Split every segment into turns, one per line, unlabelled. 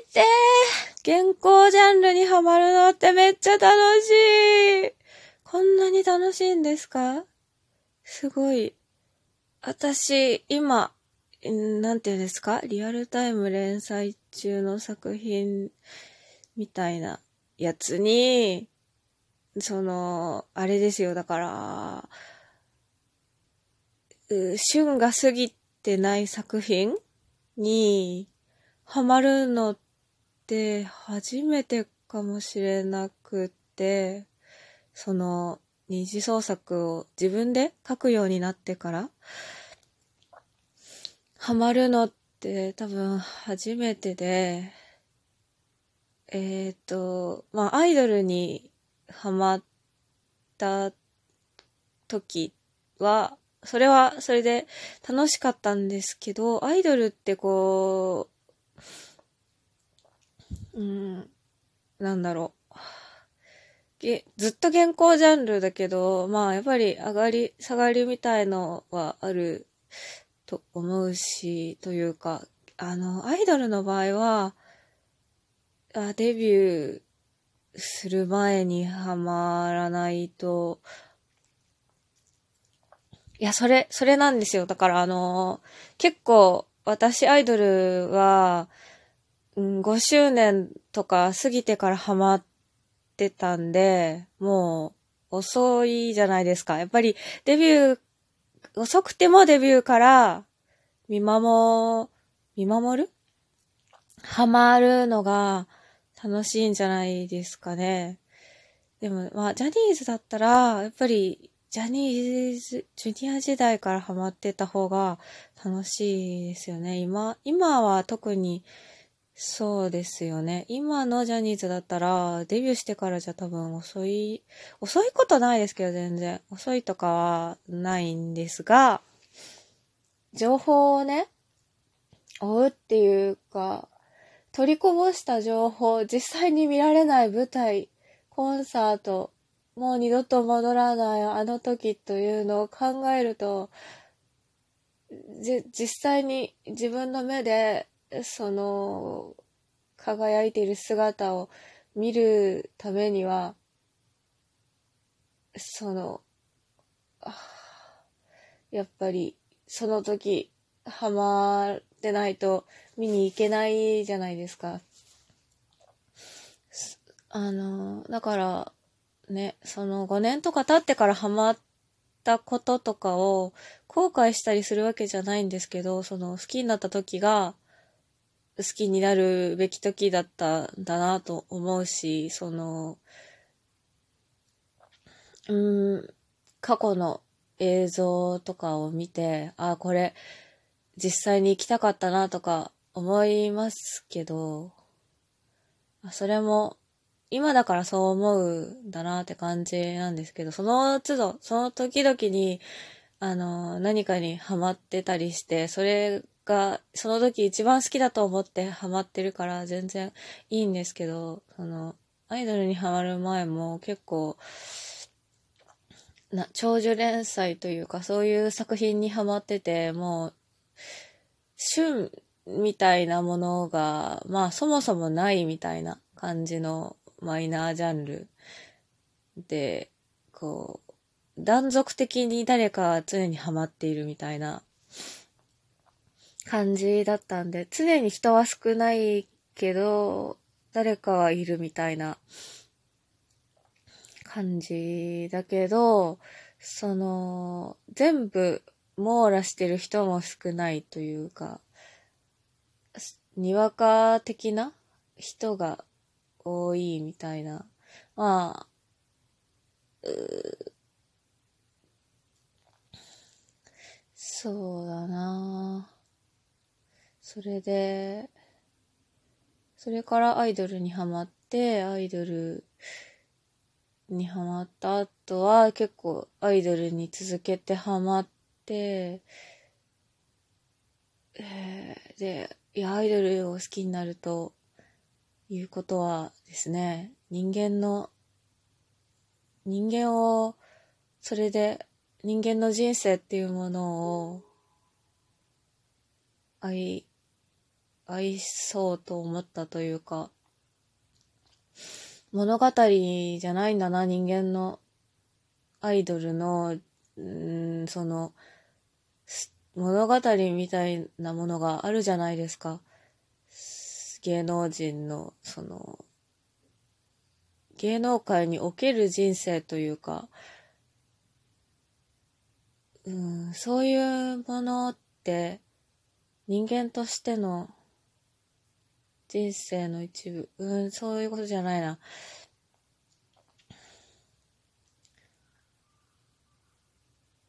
てー。現行ジャンルにハマるのってめっちゃ楽しい。こんなに楽しいんですか？すごい。私、今、なんていうんですか？リアルタイム連載中の作品みたいなやつに、その、あれですよ、だから、旬が過ぎてない作品にハマるのって初めてかもしれなくて、その二次創作を自分で書くようになってから、ハマるのって多分初めてで、えっ、ー、と、まあアイドルにハマった時は、それはそれで楽しかったんですけど、アイドルってこう、うん、なんだろう。げずっと健康ジャンルだけど、まあやっぱり上がり、下がりみたいのはあると思うし、というか、あの、アイドルの場合は、あデビューする前にはまらないと、いや、それ、それなんですよ。だからあの、結構私アイドルは、うん、5周年とか過ぎてからハマってたんで、もう遅いじゃないですか。やっぱりデビュー、遅くてもデビューから見守、見守る？ハマるのが楽しいんじゃないですかね。でも、まあ、ジャニーズだったら、やっぱり、ジャニーズ、ジュニア時代からハマってた方が楽しいですよね。今、今は特にそうですよね。今のジャニーズだったら、デビューしてからじゃ多分遅い、遅いことないですけど全然。遅いとかはないんですが、情報をね、追うっていうか、取りこぼした情報、実際に見られない舞台、コンサート、もう二度と戻らないあの時というのを考えると、じ、実際に自分の目でその、輝いている姿を見るためには、その、やっぱり、その時、ハマってないと見に行けないじゃないですか。あの、だから、ね、その5年とか経ってからハマったこととかを後悔したりするわけじゃないんですけど、その好きになった時が、好きになるべき時だったんだなと思うし、その、うん、過去の映像とかを見て、ああ、これ、実際に行きたかったなとか思いますけど、それも、今だからそう思うんだなって感じなんですけど、その都度、その時々に、あの、何かにハマってたりして、それがその時一番好きだと思ってハマってるから全然いいんですけど、その、アイドルにハマる前も結構、な、長寿連載というかそういう作品にハマってて、もう、旬みたいなものが、まあそもそもないみたいな感じのマイナージャンルで、こう、断続的に誰か常にハマっているみたいな感じだったんで、常に人は少ないけど、誰かはいるみたいな感じだけど、その、全部網羅してる人も少ないというか、にわか的な人が多いみたいな。まあ、うそうだなそれで、それからアイドルにハマって、アイドルにハマった後は結構アイドルに続けてハマって、えー、で、いや、アイドルを好きになるということはですね、人間の、人間を、それで人間の人生っていうものを愛愛そうと思ったというか、物語じゃないんだな、人間のアイドルの、んその、物語みたいなものがあるじゃないですか。芸能人の、その、芸能界における人生というか、うん、そういうものって人間としての人生の一部、うん、そういうことじゃないな。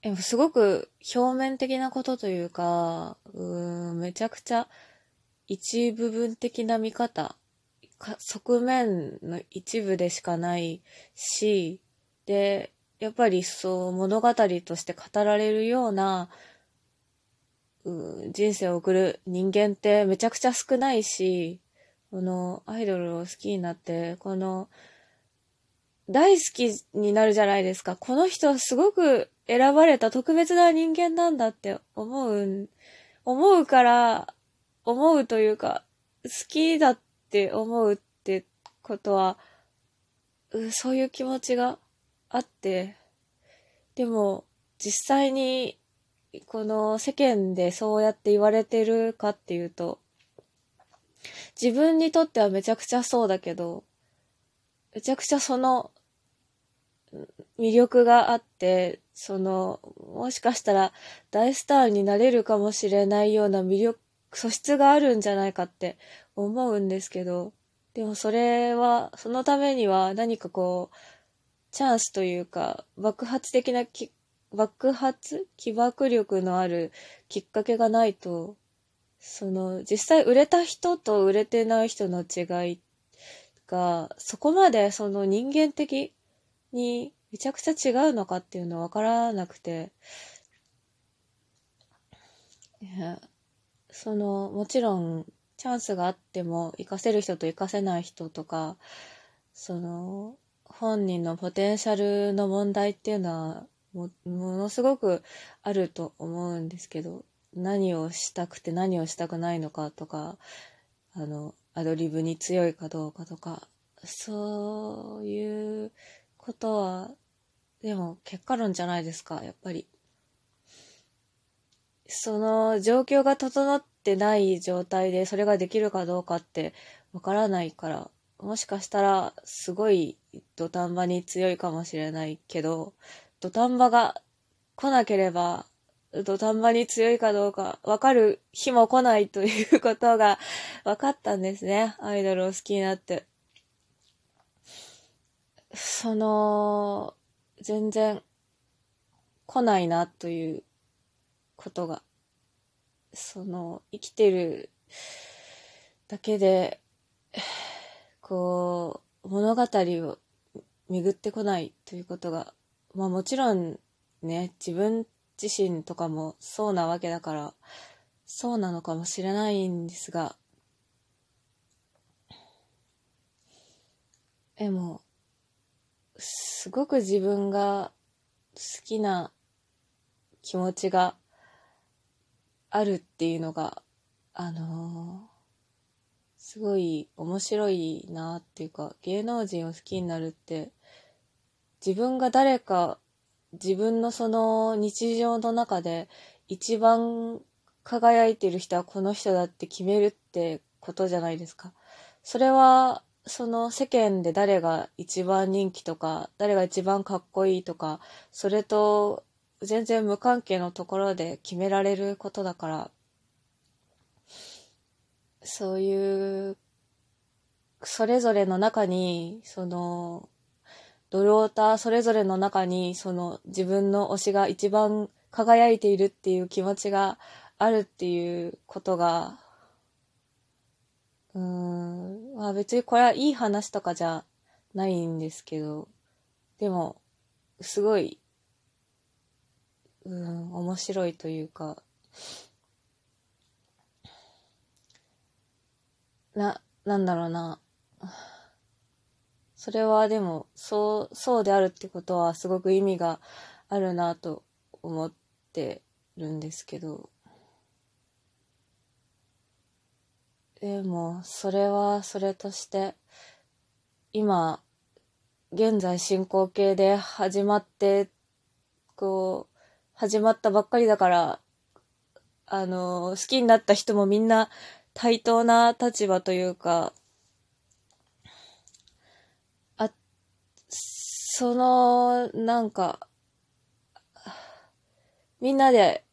でもすごく表面的なことというか、うん、めちゃくちゃ一部分的な見方、側面の一部でしかないし、で、やっぱりそう物語として語られるような、うん人生を送る人間ってめちゃくちゃ少ないし、このアイドルを好きになって、この大好きになるじゃないですか。この人はすごく選ばれた特別な人間なんだって思う、思うから、思うというか、好きだって思うってことは、うそういう気持ちがあって、でも実際にこの世間でそうやって言われてるかっていうと、自分にとってはめちゃくちゃそうだけど、めちゃくちゃその魅力があって、その、もしかしたら大スターになれるかもしれないような魅力、素質があるんじゃないかって思うんですけど、でもそれは、そのためには何かこう、チャンスというか、爆発的なき、爆発？起爆力のあるきっかけがないと、その、実際売れた人と売れてない人の違いが、そこまでその人間的にめちゃくちゃ違うのかっていうのはわからなくて、その、もちろん、チャンスがあっても、活かせる人と活かせない人とか、その、本人のポテンシャルの問題っていうのはも、ものすごくあると思うんですけど、何をしたくて何をしたくないのかとか、あの、アドリブに強いかどうかとか、そういうことは、でも結果論じゃないですか、やっぱり。その状況が整ってない状態でそれができるかどうかってわからないから、もしかしたらすごい土壇場に強いかもしれないけど、土壇場が来なければ土壇場に強いかどうかわかる日も来ないということが分かったんですね。アイドルを好きになって。その、全然来ないなということが、その、生きてるだけで、こう、物語を巡ってこないということが、まあもちろんね、自分自身とかもそうなわけだから、そうなのかもしれないんですが、でも、すごく自分が好きな気持ちがあるっていうのが、あのー、すごい面白いなっていうか、芸能人を好きになるって、自分が誰か、自分のその日常の中で一番輝いてる人はこの人だって決めるってことじゃないですか。それはその世間で誰が一番人気とか、誰が一番かっこいいとか、それと全然無関係のところで決められることだから、そういう、それぞれの中に、その、ドルオーターそれぞれの中に、その自分の推しが一番輝いているっていう気持ちがあるっていうことが、うーん、まあ別にこれはいい話とかじゃないんですけど、でも、すごい、うん、面白いというか、な、なんだろうな。それはでも、そう、そうであるってことはすごく意味があるなと思ってるんですけど、でも、それはそれとして、今、現在進行形で始まって、こう、始まったばっかりだから、あの、好きになった人もみんな対等な立場というか、あ、その、なんか、みんなで、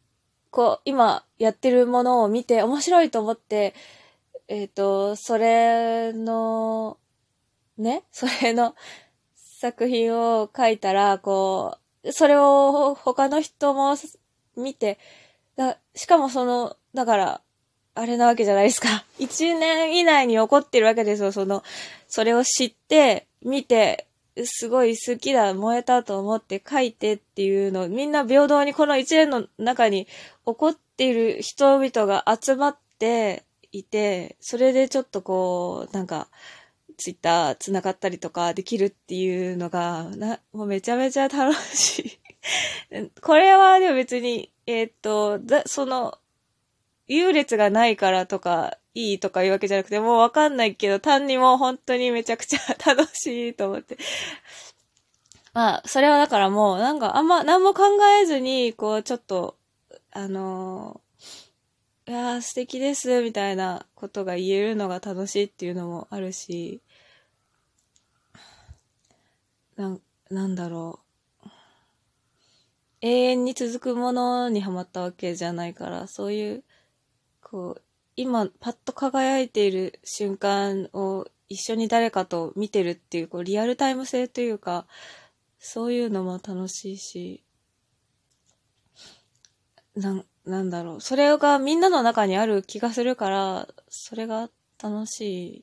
こう、今やってるものを見て面白いと思って、えっ、ー、と、それの、ね、それの作品を書いたら、こう、それを他の人も見て、だしかもその、だから、あれなわけじゃないですか。一年以内に起こってるわけですよ。その、それを知って、見て、すごい好きだ、燃えたと思って書いてっていうの、みんな平等にこの一年の中に起こっている人々が集まっていて、それでちょっとこう、なんか、ツイッター繋がったりとかできるっていうのが、な、もうめちゃめちゃ楽しい。これはでも別に、えー、っと、だ、その、優劣がないからとか、いいとかいうわけじゃなくて、もうわかんないけど、単にもう本当にめちゃくちゃ 楽しいと思って。まあ、それはだからもう、なんかあんま何も考えずに、こう、ちょっと、あのー、いや素敵です、みたいなことが言えるのが楽しいっていうのもあるし、なん、なんだろう。永遠に続くものにはまったわけじゃないから、そういう、こう、今、パッと輝いている瞬間を一緒に誰かと見てるっていう、こう、リアルタイム性というか、そういうのも楽しいし、な、なんだろう。それがみんなの中にある気がするから、それが楽しい